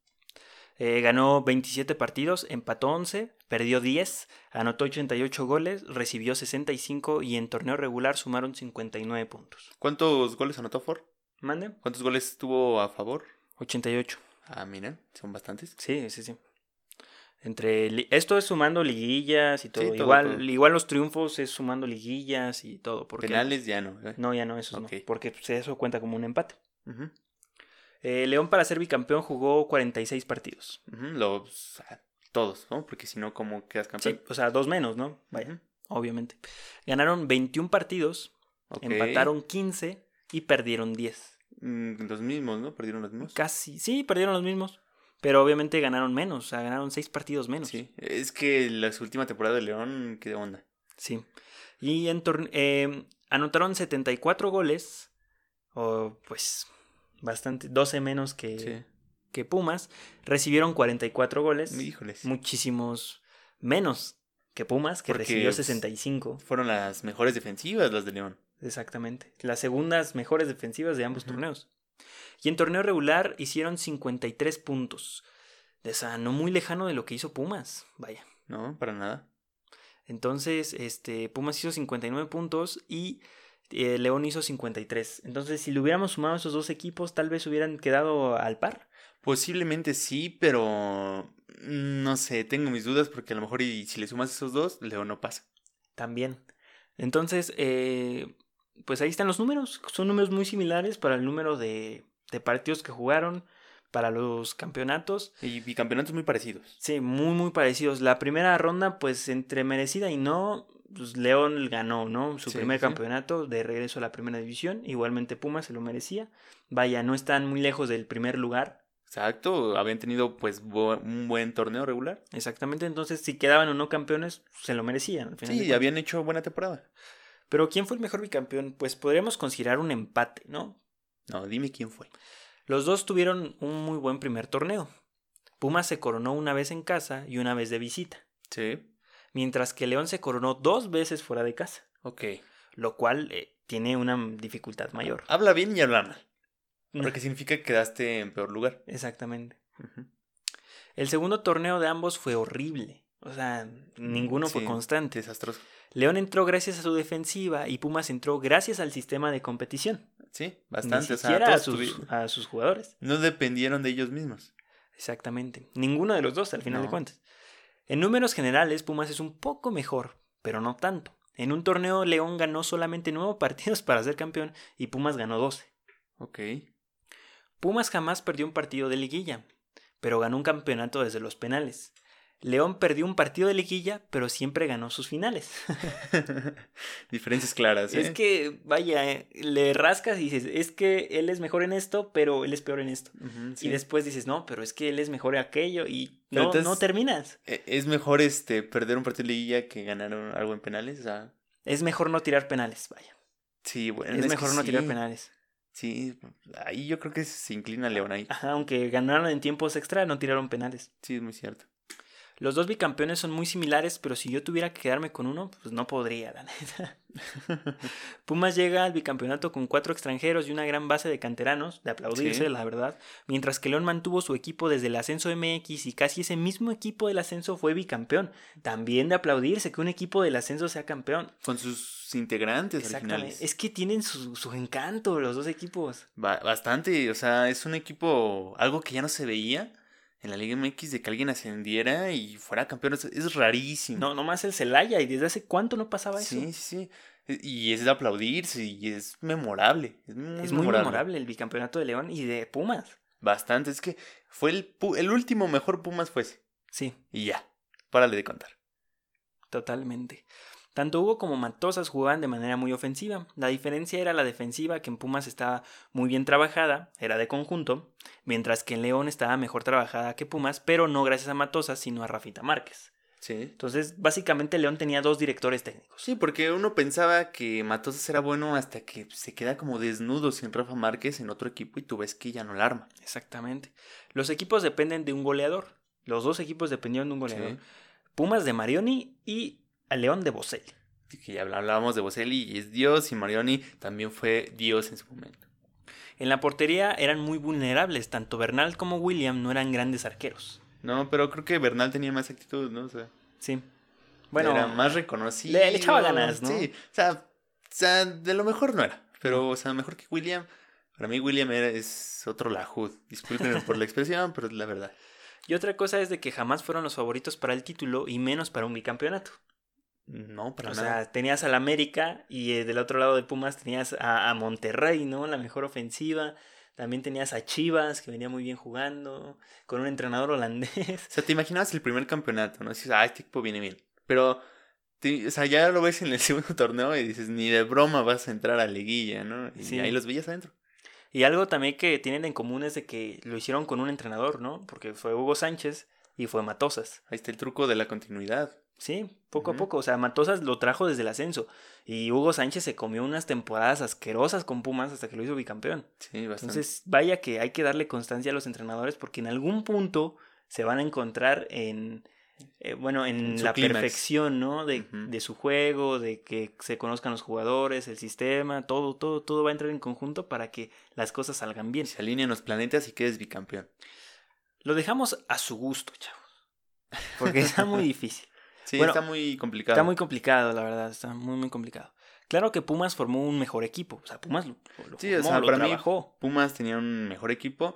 S2: Eh, ganó 27 partidos, empató 11, perdió 10, anotó 88 goles, recibió 65 y en torneo regular sumaron 59 puntos.
S1: ¿Cuántos goles anotó Ford?
S2: ¿Mande?
S1: ¿Cuántos goles tuvo a favor?
S2: 88.
S1: Ah, mira, son bastantes.
S2: Sí, sí, sí. Entre esto es sumando liguillas y todo.
S1: todo,
S2: igual,
S1: todo.
S2: igual los triunfos es sumando liguillas y todo. Porque,
S1: Penales ya no. ¿eh?
S2: No, ya no, eso no. Porque pues, eso cuenta como un empate. Eh, León para ser bicampeón jugó 46 partidos.
S1: ujú, Los, o sea, todos, ¿no? Porque si no, ¿cómo quedas
S2: Sí,
S1: campeón?
S2: o sea, dos menos, ¿no? Vaya, obviamente. Ganaron 21 partidos, empataron 15 y perdieron 10.
S1: Mm, Los mismos, ¿no? Perdieron los mismos.
S2: Casi, sí, perdieron los mismos. Pero obviamente ganaron menos, o sea, ganaron 6 partidos menos.
S1: Sí, es que la última temporada de León, ¿qué onda?
S2: Sí. Y en eh, anotaron 74 goles, o pues bastante, 12 menos que,
S1: Sí.
S2: que Pumas. Recibieron 44 goles,
S1: Híjoles.
S2: muchísimos menos que Pumas, que
S1: Porque,
S2: recibió
S1: pues,
S2: 65.
S1: Fueron las mejores defensivas las de León.
S2: Exactamente. Las segundas mejores defensivas de ambos torneos. Y en torneo regular hicieron 53 puntos. O sea, no muy lejano de lo que hizo Pumas. Vaya.
S1: No, para nada.
S2: Entonces, este, Pumas hizo 59 puntos y eh, León hizo 53. Entonces, si le hubiéramos sumado a esos dos equipos, tal vez hubieran quedado al par.
S1: Posiblemente sí, pero mm, no sé, tengo mis dudas porque a lo mejor y si le sumas esos dos, León no pasa.
S2: También. Entonces, eh, pues ahí están los números. Son números muy similares para el número de, de partidos que jugaron, para los campeonatos.
S1: Y bicampeonatos muy parecidos.
S2: Sí, muy, muy parecidos. La primera ronda, pues entre merecida y no, pues León ganó, ¿no? Su
S1: Sí,
S2: primer
S1: sí.
S2: campeonato de regreso a la primera división. Igualmente Pumas se lo merecía. Vaya, no están muy lejos del primer lugar.
S1: Exacto, habían tenido pues un buen torneo regular.
S2: Exactamente, entonces si quedaban o no campeones, se lo merecían. al final
S1: Sí, habían hecho buena temporada.
S2: Pero ¿quién fue el mejor bicampeón? Pues podríamos considerar un empate, ¿no?
S1: No, dime quién fue.
S2: Los dos tuvieron un muy buen primer torneo. Pumas se coronó una vez en casa y una vez de visita,
S1: Sí,
S2: mientras que León se coronó dos veces fuera de casa.
S1: ok.
S2: lo cual eh, tiene una dificultad mayor.
S1: Habla bien y habla mal. Porque significa que quedaste en peor lugar.
S2: Exactamente. El segundo torneo de ambos fue horrible. O sea, ninguno fue constante.
S1: Desastroso.
S2: León entró gracias a su defensiva y Pumas entró gracias al sistema de competición.
S1: Sí, bastante.
S2: Ni
S1: o sea,
S2: siquiera a, sus,
S1: tuvi-
S2: a sus jugadores.
S1: No dependieron de ellos mismos.
S2: Exactamente. Ninguno de los dos, al final de cuentas. En números generales, Pumas es un poco mejor, pero no tanto. En un torneo, León ganó solamente nueve [LAUGHS] partidos para ser campeón y Pumas ganó 12.
S1: Ok.
S2: Pumas jamás perdió un partido de liguilla, pero ganó un campeonato desde los penales. León perdió un partido de liguilla, pero siempre ganó sus finales. [LAUGHS]
S1: Diferencias claras, ¿eh?
S2: Es que, vaya, eh, le rascas y dices, es que él es mejor en esto, pero él es peor en esto.
S1: Sí.
S2: Y después dices, no, pero es que él es mejor en aquello y no,
S1: entonces-
S2: no terminas.
S1: E- Es mejor este perder un partido de liguilla que ganar algo en penales. O sea,
S2: Es mejor no tirar penales, vaya.
S1: Sí, bueno.
S2: es, mejor no tirar penales.
S1: Sí, ahí yo creo que se inclina León ahí.
S2: Ajá, aunque ganaron en tiempos extra, no tiraron penales.
S1: Sí, es muy cierto.
S2: Los dos bicampeones son muy similares, pero si yo tuviera que quedarme con uno, pues no podría, la neta. [LAUGHS] Pumas llega al bicampeonato con cuatro extranjeros y una gran base de canteranos, de aplaudirse,
S1: Sí.
S2: la verdad, mientras que León mantuvo su equipo desde el ascenso MX y casi ese mismo equipo del ascenso fue bicampeón. También de aplaudirse que un equipo del ascenso sea campeón.
S1: Con sus integrantes
S2: Exactamente.
S1: originales.
S2: Es que tienen su, su encanto los dos equipos.
S1: Ba- bastante, o sea, es un equipo, algo que ya no se veía en la Liga MX de que alguien ascendiera y fuera campeón. Es, es rarísimo.
S2: No, nomás el Celaya, y desde hace cuánto no pasaba eso.
S1: Sí, sí, sí. Y es de aplaudirse y es memorable. Es muy,
S2: Es muy memorable el bicampeonato de León y de Pumas.
S1: Bastante. Es que fue el, el último mejor Pumas fue ese.
S2: Sí.
S1: Y ya. Párale de contar.
S2: Totalmente. Tanto Hugo como Matosas jugaban de manera muy ofensiva. La diferencia era la defensiva, que en Pumas estaba muy bien trabajada, era de conjunto, mientras que en León estaba mejor trabajada que Pumas, pero no gracias a Matosas, sino a Rafita Márquez.
S1: Sí.
S2: Entonces, básicamente León tenía dos directores técnicos.
S1: Sí, porque uno pensaba que Matosas era bueno hasta que se queda como desnudo sin Rafa Márquez en otro equipo y tú ves que ya no la arma.
S2: Exactamente. Los equipos dependen de un goleador. Los dos equipos dependían de un goleador.
S1: Sí.
S2: Pumas de Marioni y a León de Boselli.
S1: Que ya hablábamos de Boselli y es Dios y Marioni también fue Dios en su momento.
S2: En la portería eran muy vulnerables, tanto Bernal como William no eran grandes arqueros.
S1: No, pero creo que Bernal tenía más actitud, ¿no? O sea,
S2: Sí. Bueno,
S1: era más reconocido.
S2: le- le echaba ganas, ¿no?
S1: Sí, o sea, o sea, de lo mejor no era, pero, o sea, mejor que William. Para mí William era, es otro lajud. Discúlpenme por la expresión, pero es la verdad.
S2: Y otra cosa es de que jamás fueron los favoritos para el título y menos para un bicampeonato.
S1: No, para
S2: o
S1: nada.
S2: sea, tenías al América y eh, del otro lado de Pumas tenías a, a Monterrey, ¿no? La mejor ofensiva. También tenías a Chivas, que venía muy bien jugando, con un entrenador [LAUGHS] holandés.
S1: O sea, te imaginabas el primer campeonato, ¿no? Dices, ah, este equipo viene bien. Pero, te- o sea, ya lo ves en el [LAUGHS] segundo torneo y dices, ni de broma vas a entrar a liguilla, ¿no? Y
S2: Sí.
S1: ahí los veías adentro.
S2: Y algo también que tienen en común es de que lo hicieron con un entrenador, ¿no? Porque fue Hugo Sánchez y fue Matosas.
S1: Ahí está el truco de la continuidad.
S2: Sí, poco a poco. O sea, Matosas lo trajo desde el ascenso. Y Hugo Sánchez se comió unas temporadas asquerosas con Pumas hasta que lo hizo bicampeón.
S1: Sí, bastante.
S2: Entonces, vaya que hay que darle constancia a los entrenadores porque en algún punto se van a encontrar en, eh, bueno, en, la perfección, ¿no? De, de su juego, de que se conozcan los jugadores, el sistema, todo, todo, todo va a entrar en conjunto para que las cosas salgan bien.
S1: se alinean los planetas y quedes bicampeón.
S2: Lo dejamos a su gusto, chavos. Porque está muy [LAUGHS] difícil.
S1: Sí,
S2: Bueno,
S1: está muy complicado.
S2: Está muy complicado, la verdad, está muy, muy complicado. Claro que Pumas formó un mejor equipo. O sea, Pumas lo, lo
S1: Sí, o sea,
S2: lo
S1: para mí-
S2: trabajó.
S1: Pumas tenía un mejor equipo.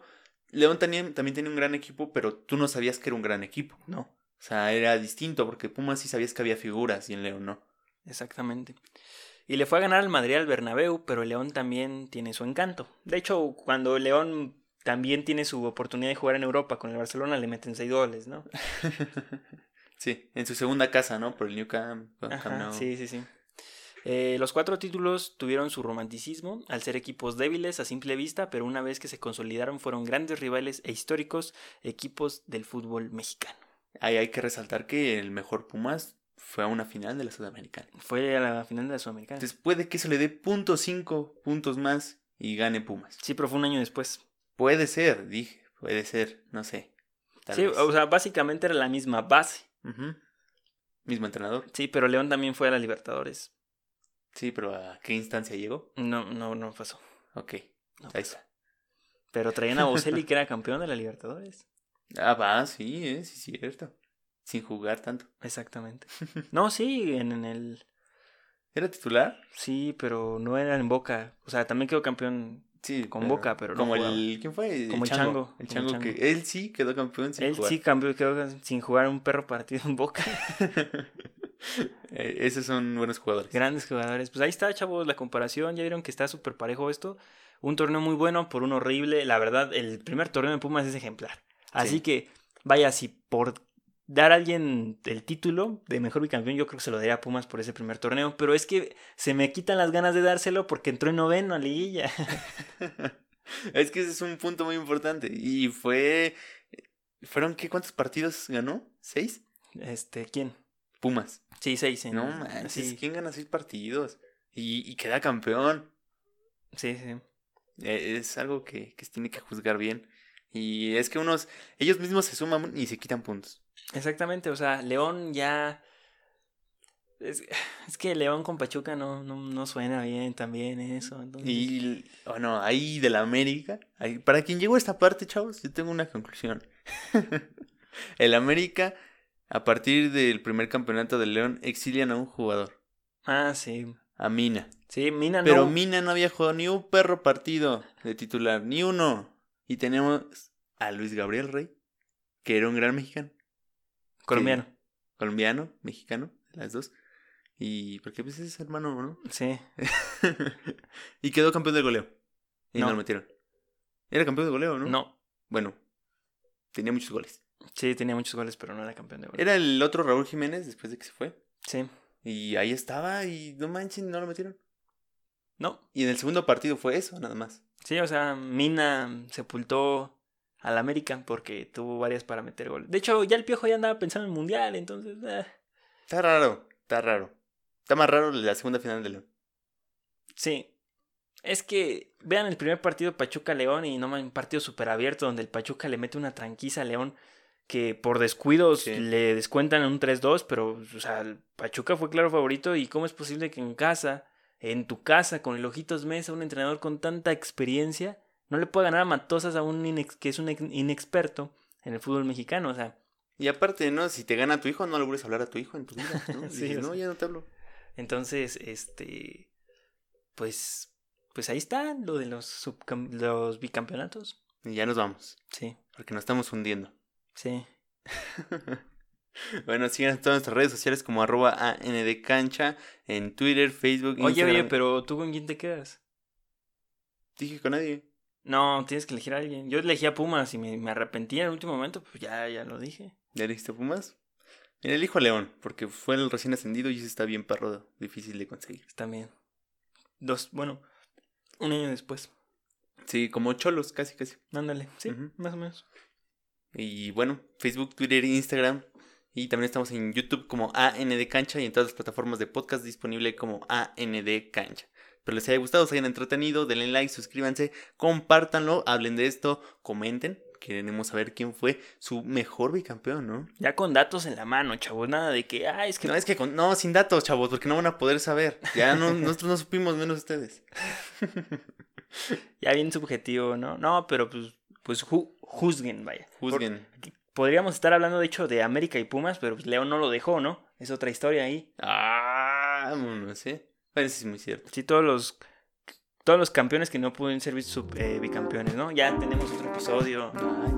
S1: León también, también tenía un gran equipo, pero tú no sabías que era un gran equipo.
S2: No,
S1: O sea, era distinto porque Pumas sí sabías que había figuras y en León no.
S2: exactamente. Y le fue a ganar al Madrid al Bernabéu, pero el León también tiene su encanto. De hecho, cuando León también tiene su oportunidad de jugar en Europa con el Barcelona, le meten seis goles, ¿no? [LAUGHS]
S1: sí, en su segunda casa, ¿no? Por el New Camp. Camp Nou.
S2: sí, sí, sí. Eh, los cuatro títulos tuvieron su romanticismo al ser equipos débiles a simple vista, pero una vez que se consolidaron fueron grandes rivales e históricos equipos del fútbol mexicano.
S1: Ahí hay que resaltar que el mejor Pumas fue a una final de la Sudamericana.
S2: Fue a la final de la Sudamericana.
S1: Entonces puede que eso le dé punto cinco puntos más y gane Pumas.
S2: Sí, pero fue un año después.
S1: Puede ser, dije, puede ser, no sé.
S2: Sí,
S1: vez.
S2: o sea, básicamente era la misma base.
S1: Mismo entrenador.
S2: Sí, pero León también fue a la Libertadores.
S1: Sí, pero ¿a qué instancia llegó?
S2: No, no, no pasó.
S1: Ok,
S2: No
S1: ahí
S2: pasó.
S1: está.
S2: Pero traían a Boselli que era campeón de la Libertadores. [LAUGHS]
S1: Ah, va, sí, eh, sí, cierto. Sin jugar tanto.
S2: Exactamente. [LAUGHS] No, sí, en, en el.
S1: ¿Era titular?
S2: Sí, pero no era en Boca. O sea, también quedó campeón.
S1: Sí.
S2: Con Boca, pero no
S1: Como
S2: jugaba.
S1: el... ¿Quién fue?
S2: Como el Chango,
S1: El Chango
S2: Chango.
S1: que... Él sí quedó campeón sin
S2: Él
S1: jugar.
S2: sí cambió, quedó sin jugar un perro partido en Boca. [LAUGHS]
S1: Eh, esos son buenos jugadores.
S2: Grandes jugadores. Pues ahí está, chavos, la comparación. Ya vieron que está súper parejo esto. Un torneo muy bueno por un horrible. La verdad, el primer torneo de Pumas es ejemplar. Así
S1: Sí.
S2: que, vaya, si por dar a alguien el título de mejor bicampeón, yo creo que se lo daría a Pumas por ese primer torneo. Pero es que se me quitan las ganas de dárselo porque entró en noveno a liguilla. [LAUGHS]
S1: es que ese es un punto muy importante. Y fue... ¿Fueron qué? ¿Cuántos partidos ganó? ¿Seis?
S2: Este, ¿quién?
S1: Pumas.
S2: Sí, seis. En,
S1: No manches,
S2: sí,
S1: ¿quién gana seis partidos? Y, y queda campeón.
S2: sí, sí.
S1: Eh, Es algo que, que se tiene que juzgar bien. Y es que unos, ellos mismos se suman y se quitan puntos.
S2: Exactamente, o sea, León ya... Es, [SIGHS] es que León con Pachuca no, no, no suena bien también eso. entonces-
S1: Y bueno, ahí de la América, ahí- para quien llegó a esta parte, chavos, yo tengo una conclusión. [LAUGHS] El América, a partir del primer campeonato del León, exilian a un jugador,
S2: Ah, sí.
S1: a Mina.
S2: Sí, Mina
S1: Pero
S2: no...
S1: Mina no había jugado ni un perro partido de titular, ni uno. Y tenemos a Luis Gabriel Rey, que era un gran mexicano.
S2: Colombiano.
S1: Colombiano, mexicano, las dos. Y porque pues es hermano, ¿no?
S2: Sí. [LAUGHS]
S1: y quedó campeón de goleo. Y no.
S2: No.
S1: lo metieron. Era campeón de goleo, ¿no?
S2: No.
S1: Bueno, tenía muchos goles.
S2: Sí, tenía muchos goles, pero no era campeón de gol.
S1: Era el otro Raúl Jiménez después de que se fue.
S2: Sí.
S1: Y ahí estaba y no manchen, no lo metieron.
S2: No.
S1: Y en el segundo partido fue eso, nada más.
S2: Sí, o sea, Mina sepultó al América porque tuvo varias para meter gol. De hecho, ya el Piojo ya andaba pensando en el Mundial, entonces... eh,
S1: Está raro, está raro. Está más raro la segunda final de León.
S2: Sí. Es que vean el primer partido Pachuca-León y no un partido súper abierto donde el Pachuca le mete una tranquiza a León que por descuidos
S1: Sí.
S2: le descuentan un 3-2, pero o sea, el Pachuca fue claro favorito y cómo es posible que en casa, en tu casa, con el Ojitos Mesa, un entrenador con tanta experiencia, no le pueda ganar a Matosas a un inex- que es un ex- inexperto en el fútbol mexicano, o sea,
S1: Y aparte, ¿no? Si te gana tu hijo, no le vuelves a hablar a tu hijo en tu vida, ¿no? [LAUGHS]
S2: Sí,
S1: Dices, no,
S2: sea.
S1: ya no te hablo.
S2: entonces, este, pues, pues ahí está lo de los, los bicampeonatos,
S1: Y ya nos vamos,
S2: sí,
S1: porque nos estamos hundiendo.
S2: sí. [LAUGHS]
S1: bueno, sigan en todas nuestras redes sociales como arroba ANDcancha, en Twitter, Facebook,
S2: Oye,
S1: Instagram.
S2: oye, pero ¿tú con quién te quedas?
S1: Dije con nadie.
S2: No, tienes que elegir a alguien. Yo elegí a Pumas y me, me arrepentí en el último momento, pues ya, ya lo dije.
S1: ¿Ya dijiste Pumas? Mira, elijo a León, porque fue el recién ascendido y ese está bien perro, difícil de conseguir.
S2: También. Dos, bueno, un año después.
S1: Sí, como cholos, casi, casi.
S2: Ándale, sí,
S1: Ujú.
S2: más o menos.
S1: Y bueno, Facebook, Twitter, Instagram. Y también estamos en YouTube como AND Cancha y en todas las plataformas de podcast disponible como AND Cancha. Espero les haya gustado, se hayan entretenido, denle like, suscríbanse, compártanlo, hablen de esto, comenten. Queremos saber quién fue su mejor bicampeón, ¿no?
S2: Ya con datos en la mano, chavos, nada de que, ah, es que...
S1: No, es que con- no, sin datos, chavos, porque no van a poder saber. Ya no, [LAUGHS] nosotros no supimos, menos ustedes.
S2: Ya bien subjetivo, ¿no? No, pero pues, pues ju- juzguen, vaya.
S1: Juzguen.
S2: Por- podríamos estar hablando, de hecho, de América y Pumas, pero pues León no lo dejó, ¿no? Es otra historia ahí.
S1: Ah, no sé. Bueno, eso sí es muy cierto.
S2: Sí, todos los... Todos los campeones que no pueden ser sub- eh, bicampeones, ¿no? Ya tenemos otro episodio.
S1: Ay.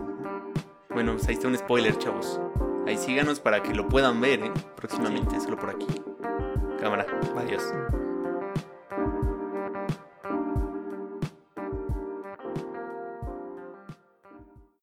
S1: Bueno, pues ahí está un spoiler, chavos. Ahí síganos para que lo puedan ver, ¿eh? Próximamente, solo por aquí. Cámara, adiós.